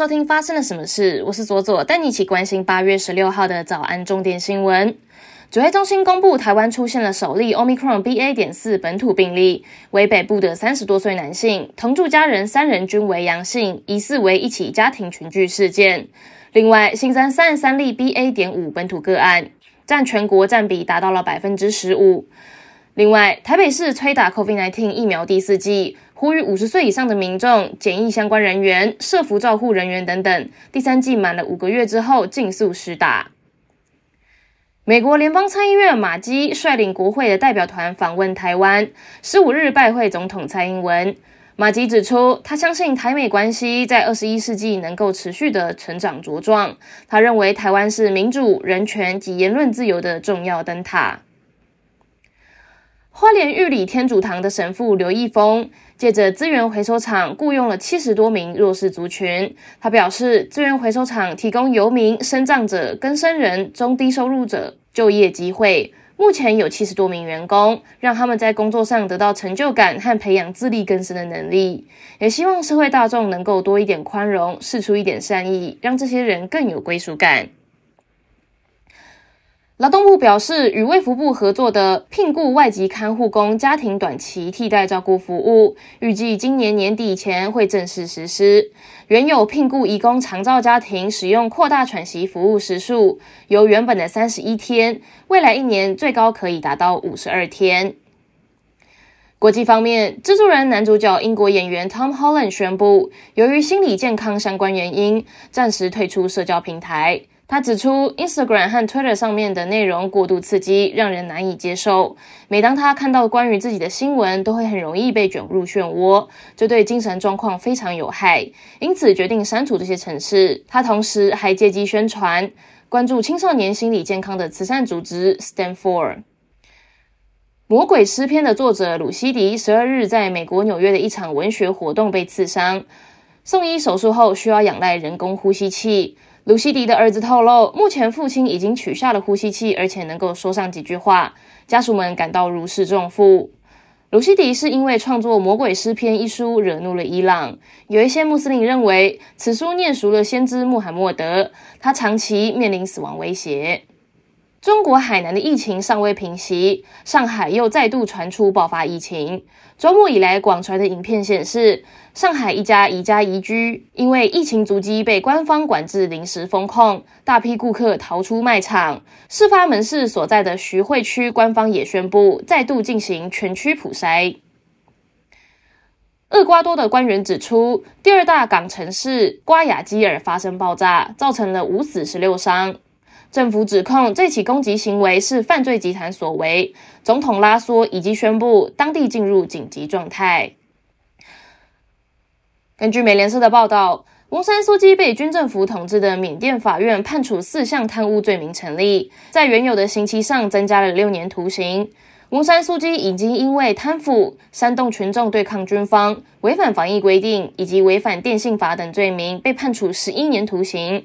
收听发生了什么事？我是左左，带你一起关心八月十六号的早安重点新闻。指挥中心公布，台湾出现了首例 Omicron BA. 点四本土病例，为北部的三十多岁男性，同住家人三人均为阳性，疑似为一起家庭群聚事件。另外，新增三十三例 BA. 点五本土个案，占全国占比达到了百分之十五。另外，台北市催打 COVID-19 疫苗第四剂。呼吁五十岁以上的民众、检疫相关人员、社服照护人员等等，第三季满了五个月之后，尽速施打。美国联邦参议院马基率领国会的代表团访问台湾，十五日拜会总统蔡英文。马基指出，他相信台美关系在二十一世纪能够持续的成长茁壮。他认为台湾是民主、人权及言论自由的重要灯塔。花莲玉里天主堂的神父刘义峰，借着资源回收厂雇佣了七十多名弱势族群。他表示，资源回收厂提供游民、生障者、更生人、中低收入者就业机会。目前有七十多名员工，让他们在工作上得到成就感和培养自力更生的能力。也希望社会大众能够多一点宽容，释出一点善意，让这些人更有归属感。劳动部表示，与卫福部合作的聘雇外籍看护工家庭短期替代照顾服务，预计今年年底前会正式实施。原有聘雇移工长照家庭使用扩大喘息服务时数，由原本的三十一天，未来一年最高可以达到五十二天。国际方面，蜘蛛人男主角英国演员 Tom Holland 宣布，由于心理健康相关原因，暂时退出社交平台。他指出，Instagram 和 Twitter 上面的内容过度刺激，让人难以接受。每当他看到关于自己的新闻，都会很容易被卷入漩涡，这对精神状况非常有害。因此决定删除这些城市。他同时还借机宣传关注青少年心理健康的慈善组织 Stanford。《魔鬼诗篇》的作者鲁西迪十二日在美国纽约的一场文学活动被刺伤，送医手术后需要仰赖人工呼吸器。卢西迪的儿子透露，目前父亲已经取下了呼吸器，而且能够说上几句话。家属们感到如释重负。卢西迪是因为创作《魔鬼诗篇》一书惹怒了伊朗，有一些穆斯林认为此书念熟了先知穆罕默德，他长期面临死亡威胁。中国海南的疫情尚未平息，上海又再度传出爆发疫情。周末以来广传的影片显示，上海一家宜家宜居因为疫情足迹被官方管制临时封控，大批顾客逃出卖场。事发门市所在的徐汇区官方也宣布再度进行全区普筛。厄瓜多的官员指出，第二大港城市瓜亚基尔发生爆炸，造成了五死十六伤。政府指控这起攻击行为是犯罪集团所为。总统拉索已经宣布当地进入紧急状态。根据美联社的报道，翁山苏基被军政府统治的缅甸法院判处四项贪污罪名成立，在原有的刑期上增加了六年徒刑。翁山苏基已经因为贪腐、煽动群众对抗军方、违反防疫规定以及违反电信法等罪名，被判处十一年徒刑。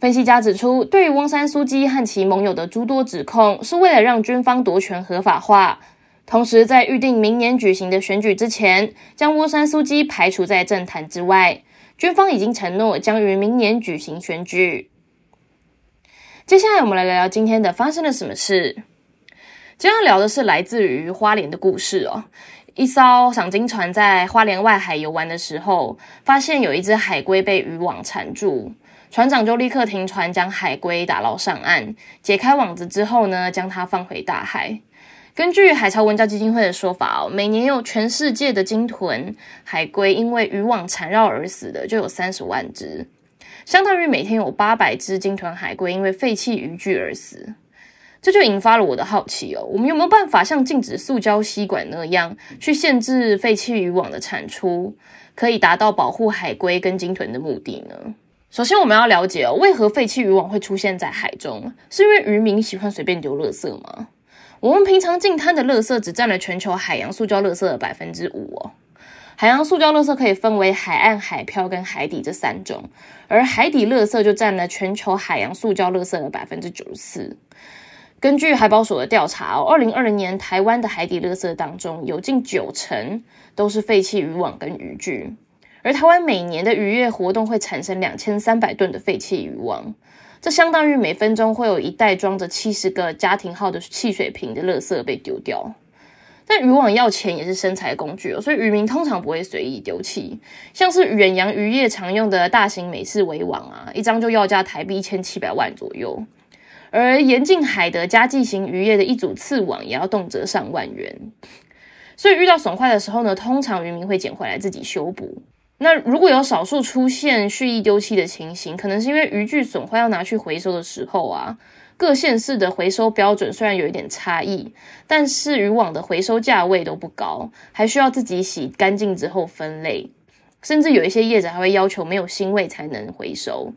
分析家指出，对于翁山苏基和其盟友的诸多指控，是为了让军方夺权合法化，同时在预定明年举行的选举之前，将翁山苏基排除在政坛之外。军方已经承诺将于明年举行选举。接下来，我们来聊聊今天的发生了什么事。今天聊的是来自于花莲的故事哦。一艘赏金船在花莲外海游玩的时候，发现有一只海龟被渔网缠住。船长就立刻停船，将海龟打捞上岸，解开网子之后呢，将它放回大海。根据海潮文教基金会的说法哦，每年有全世界的鲸豚、海龟因为渔网缠绕而死的就有三十万只，相当于每天有八百只鲸豚、海龟因为废弃渔具而死。这就引发了我的好奇哦，我们有没有办法像禁止塑胶吸管那样，去限制废弃渔网的产出，可以达到保护海龟跟鲸豚的目的呢？首先，我们要了解哦，为何废弃渔网会出现在海中？是因为渔民喜欢随便丢垃圾吗？我们平常进滩的垃圾只占了全球海洋塑胶垃圾的百分之五哦。海洋塑胶垃圾可以分为海岸、海漂跟海底这三种，而海底垃圾就占了全球海洋塑胶垃圾的百分之九十四。根据海保署的调查，二零二零年台湾的海底垃圾当中，有近九成都是废弃渔网跟渔具。而台湾每年的渔业活动会产生两千三百吨的废弃渔网，这相当于每分钟会有一袋装着七十个家庭号的汽水瓶的垃圾被丢掉。但渔网要钱也是生财工具哦，所以渔民通常不会随意丢弃。像是远洋渔业常用的大型美式围网啊，一张就要价台币一千七百万左右。而沿近海的家计型渔业的一组刺网也要动辄上万元。所以遇到损坏的时候呢，通常渔民会捡回来自己修补。那如果有少数出现蓄意丢弃的情形，可能是因为渔具损坏要拿去回收的时候啊。各县市的回收标准虽然有一点差异，但是渔网的回收价位都不高，还需要自己洗干净之后分类，甚至有一些业者还会要求没有腥味才能回收。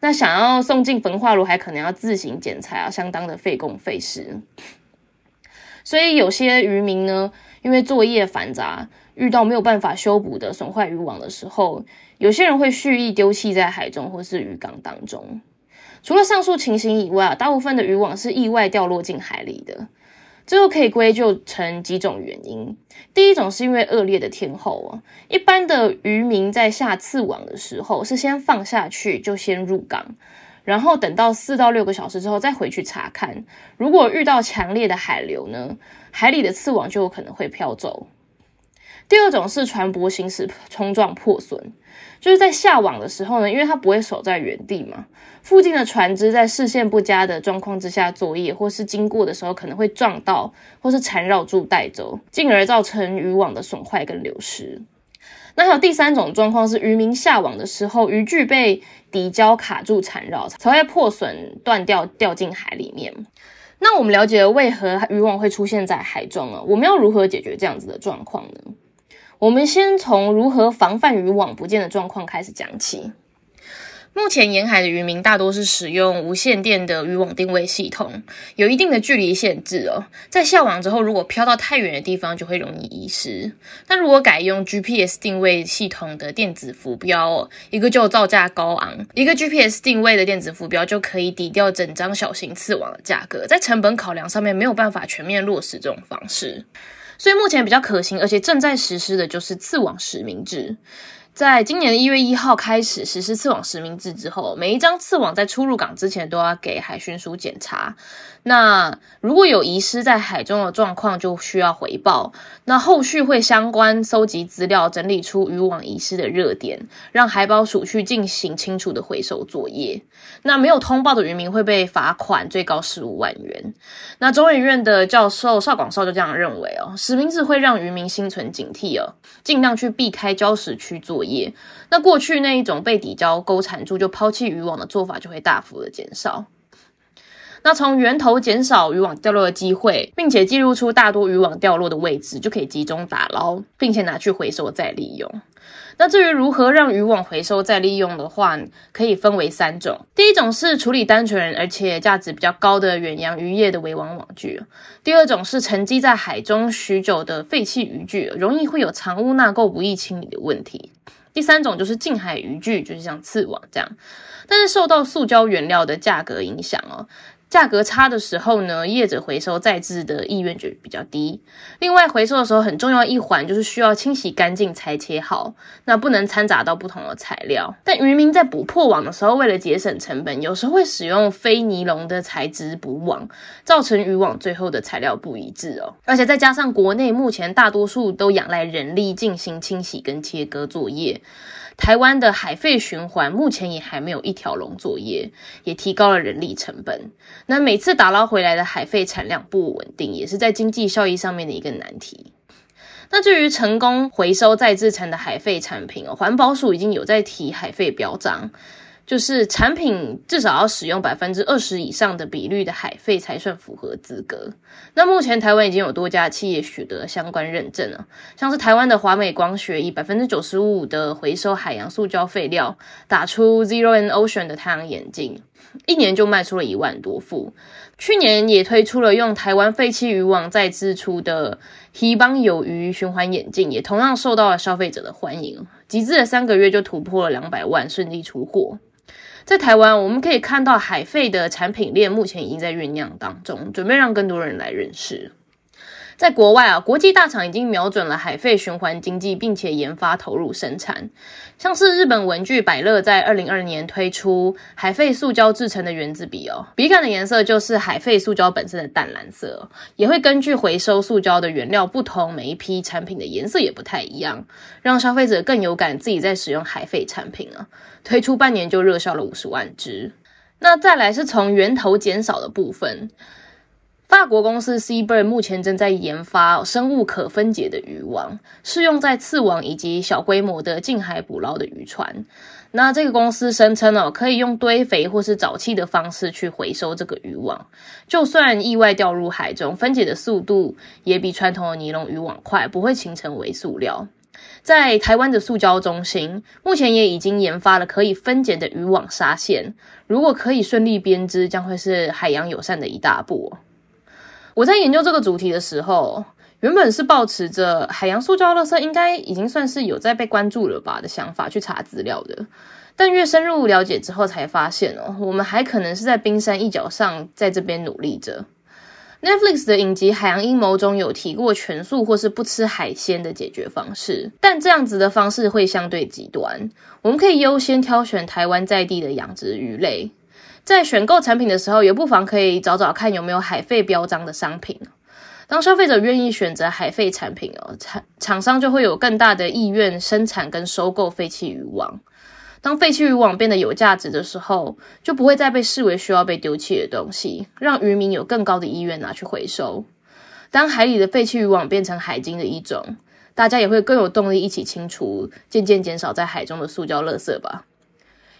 那想要送进焚化炉，还可能要自行剪裁啊，相当的费工费时。所以有些渔民呢，因为作业繁杂，遇到没有办法修补的损坏渔网的时候，有些人会蓄意丢弃在海中或是渔港当中。除了上述情形以外，大部分的渔网是意外掉落进海里的。最后可以归咎成几种原因。第一种是因为恶劣的天候啊，一般的渔民在下刺网的时候是先放下去就先入港，然后等到四到六个小时之后再回去查看。如果遇到强烈的海流呢，海里的刺网就有可能会飘走。第二种是船舶行驶冲撞破损，就是在下网的时候呢，因为它不会守在原地嘛，附近的船只在视线不佳的状况之下作业，或是经过的时候可能会撞到，或是缠绕住带走，进而造成渔网的损坏跟流失。那还有第三种状况是渔民下网的时候，渔具被底胶卡住缠绕，才会破损断掉掉进海里面。那我们了解了为何渔网会出现在海中了，我们要如何解决这样子的状况呢？我们先从如何防范渔网不见的状况开始讲起。目前沿海的渔民大多是使用无线电的渔网定位系统，有一定的距离限制哦。在下网之后，如果飘到太远的地方，就会容易遗失。但如果改用 GPS 定位系统的电子浮标，一个就造价高昂，一个 GPS 定位的电子浮标就可以抵掉整张小型刺网的价格，在成本考量上面没有办法全面落实这种方式。所以目前比较可行，而且正在实施的就是刺网实名制。在今年的一月一号开始实施刺网实名制之后，每一张刺网在出入港之前都要给海巡署检查。那如果有遗失在海中的状况，就需要回报。那后续会相关收集资料，整理出渔网遗失的热点，让海保署去进行清楚的回收作业。那没有通报的渔民会被罚款，最高十五万元。那中研院的教授邵广绍就这样认为哦，实名制会让渔民心存警惕哦，尽量去避开礁石区作业。那过去那一种被底礁勾缠住就抛弃渔网的做法，就会大幅的减少。那从源头减少渔网掉落的机会，并且记录出大多渔网掉落的位置，就可以集中打捞，并且拿去回收再利用。那至于如何让渔网回收再利用的话，可以分为三种。第一种是处理单纯而且价值比较高的远洋渔业的围网网具；第二种是沉积在海中许久的废弃渔具，容易会有藏污纳垢不易清理的问题；第三种就是近海渔具，就是像刺网这样，但是受到塑胶原料的价格影响哦。价格差的时候呢，业者回收再制的意愿就比较低。另外，回收的时候很重要一环就是需要清洗干净裁切好，那不能掺杂到不同的材料。但渔民在补破网的时候，为了节省成本，有时候会使用非尼龙的材质补网，造成渔网最后的材料不一致哦。而且再加上国内目前大多数都仰赖人力进行清洗跟切割作业。台湾的海废循环目前也还没有一条龙作业，也提高了人力成本。那每次打捞回来的海废产量不稳定，也是在经济效益上面的一个难题。那至于成功回收再制成的海废产品哦，环保署已经有在提海废标章。就是产品至少要使用百分之二十以上的比率的海废才算符合资格。那目前台湾已经有多家企业取得相关认证了，像是台湾的华美光学以百分之九十五的回收海洋塑胶废料打出 Zero and Ocean 的太阳眼镜，一年就卖出了一万多副。去年也推出了用台湾废弃渔网再制出的黑帮有鱼循环眼镜，也同样受到了消费者的欢迎，集资了三个月就突破了两百万，顺利出货。在台湾，我们可以看到海费的产品链目前已经在酝酿当中，准备让更多人来认识。在国外啊，国际大厂已经瞄准了海废循环经济，并且研发投入生产。像是日本文具百乐在二零二零年推出海废塑胶制成的原子笔哦，笔杆的颜色就是海废塑胶本身的淡蓝色，也会根据回收塑胶的原料不同，每一批产品的颜色也不太一样，让消费者更有感自己在使用海废产品啊。推出半年就热销了五十万只。那再来是从源头减少的部分。法国公司 Seabird 目前正在研发生物可分解的渔网，适用在刺网以及小规模的近海捕捞的渔船。那这个公司声称哦，可以用堆肥或是沼气的方式去回收这个渔网，就算意外掉入海中，分解的速度也比传统的尼龙渔网快，不会形成微塑料。在台湾的塑胶中心，目前也已经研发了可以分解的渔网纱线，如果可以顺利编织，将会是海洋友善的一大步。我在研究这个主题的时候，原本是抱持着海洋塑胶垃圾应该已经算是有在被关注了吧的想法去查资料的，但越深入了解之后，才发现哦，我们还可能是在冰山一角上，在这边努力着。Netflix 的影集《海洋阴谋》中有提过全素或是不吃海鲜的解决方式，但这样子的方式会相对极端。我们可以优先挑选台湾在地的养殖鱼类。在选购产品的时候，也不妨可以找找看有没有海废标章的商品。当消费者愿意选择海废产品哦，厂厂商就会有更大的意愿生产跟收购废弃渔网。当废弃渔网变得有价值的时候，就不会再被视为需要被丢弃的东西，让渔民有更高的意愿拿去回收。当海里的废弃渔网变成海鲸的一种，大家也会更有动力一起清除，渐渐减少在海中的塑胶垃圾吧。